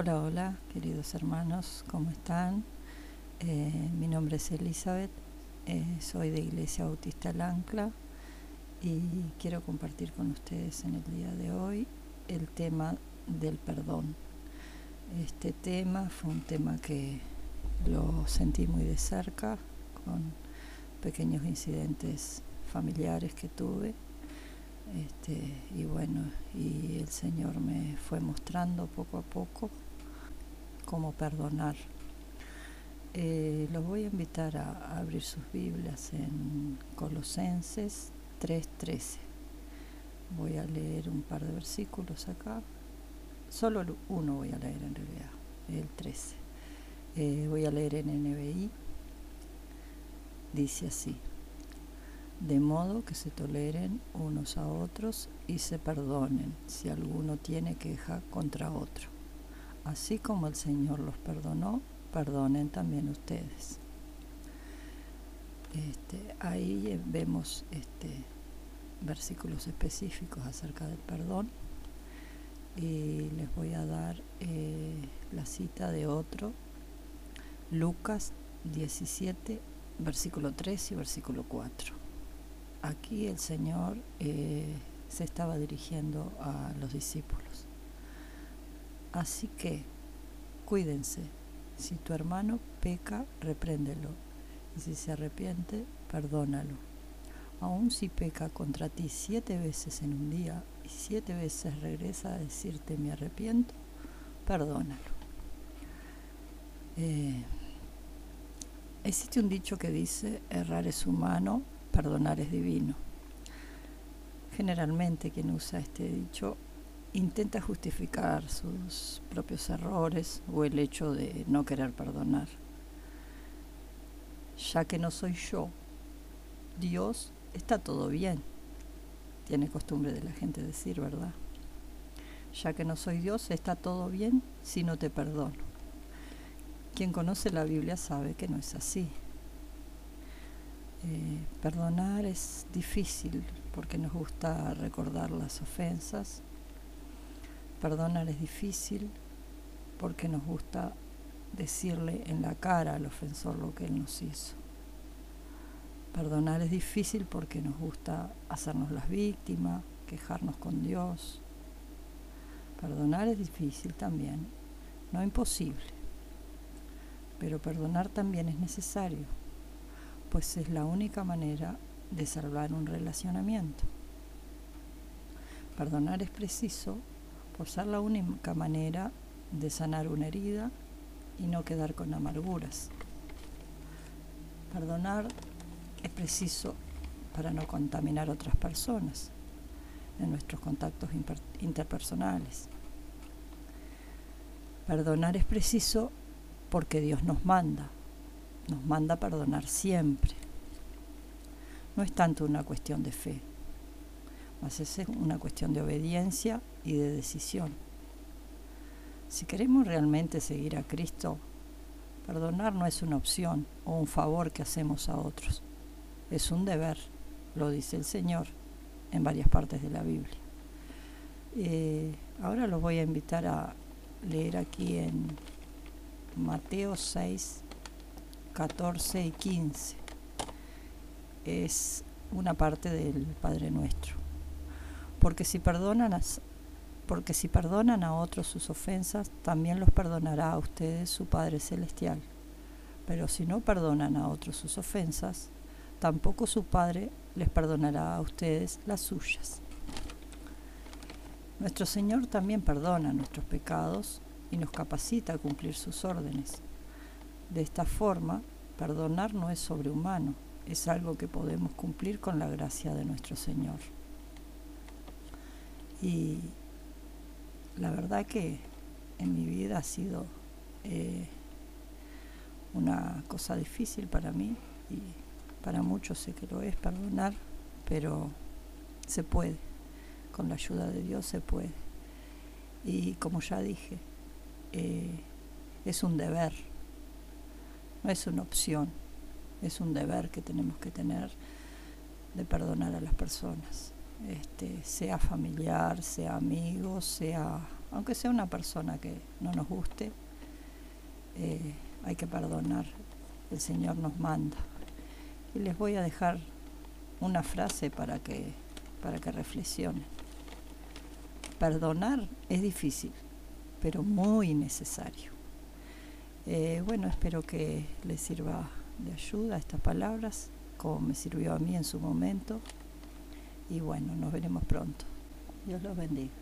Hola, hola, queridos hermanos, ¿cómo están? Eh, mi nombre es Elizabeth, eh, soy de Iglesia Bautista El Ancla y quiero compartir con ustedes en el día de hoy el tema del perdón. Este tema fue un tema que lo sentí muy de cerca con pequeños incidentes familiares que tuve. Este, y bueno, y el Señor me fue mostrando poco a poco cómo perdonar. Eh, los voy a invitar a, abrir sus Biblias en Colosenses 3:13. Voy a leer un par de versículos acá. Solo uno voy a leer en realidad, el 13. Eh, voy a leer en NBI. Dice así de modo que se toleren unos a otros y se perdonen si alguno tiene queja contra otro. Así como el Señor los perdonó, perdonen también ustedes. Este, ahí vemos este, versículos específicos acerca del perdón y les voy a dar eh, la cita de otro, Lucas 17, versículo 3 y versículo 4 aquí el Señor eh, se estaba dirigiendo a los discípulos. Así que cuídense. Si tu hermano peca, repréndelo. Y si se arrepiente, perdónalo. Aun si peca contra ti siete veces en un día y siete veces regresa a decirte me arrepiento, perdónalo. Eh, existe un dicho que dice errar es humano, perdonar es divino. Generalmente quien usa este dicho intenta justificar sus propios errores o el hecho de no querer perdonar. Ya que no soy yo, Dios está todo bien. Tiene costumbre de la gente decir, ¿verdad? Ya que no soy Dios, está todo bien si no te perdono. Quien conoce la Biblia sabe que no es así. Eh, perdonar es difícil porque nos gusta recordar las ofensas. Perdonar es difícil porque nos gusta decirle en la cara al ofensor lo que él nos hizo. Perdonar es difícil porque nos gusta hacernos las víctimas, quejarnos con Dios. Perdonar es difícil también, no imposible, pero perdonar también es necesario pues es la única manera de salvar un relacionamiento. Perdonar es preciso por ser la única manera de sanar una herida y no quedar con amarguras. Perdonar es preciso para no contaminar a otras personas en nuestros contactos interpersonales. Perdonar es preciso porque Dios nos manda nos manda a perdonar siempre. No es tanto una cuestión de fe, más es una cuestión de obediencia y de decisión. Si queremos realmente seguir a Cristo, perdonar no es una opción o un favor que hacemos a otros, es un deber, lo dice el Señor en varias partes de la Biblia. Eh, ahora los voy a invitar a leer aquí en Mateo 6, 14 y 15. Es una parte del Padre Nuestro. Porque si perdonan porque si perdonan a otros sus ofensas, también los perdonará a ustedes su Padre Celestial. Pero si no perdonan a otros sus ofensas, tampoco su Padre les perdonará a ustedes las suyas. Nuestro Señor también perdona nuestros pecados y nos capacita a cumplir sus órdenes. De esta forma, perdonar no es sobrehumano, es algo que podemos cumplir con la gracia de nuestro Señor. Y la verdad que en mi vida ha sido eh, una cosa difícil para mí y para muchos sé que lo es perdonar, pero se puede, con la ayuda de Dios se puede. Y como ya dije, eh, es un deber. No es una opción, es un deber que tenemos que tener de perdonar a las personas, este, sea familiar, sea amigo, sea aunque sea una persona que no nos guste, eh, hay que perdonar. El Señor nos manda. Y les voy a dejar una frase para que, para que reflexionen. Perdonar es difícil, pero muy necesario. Eh, bueno, espero que les sirva de ayuda estas palabras, como me sirvió a mí en su momento. Y bueno, nos veremos pronto. Dios los bendiga.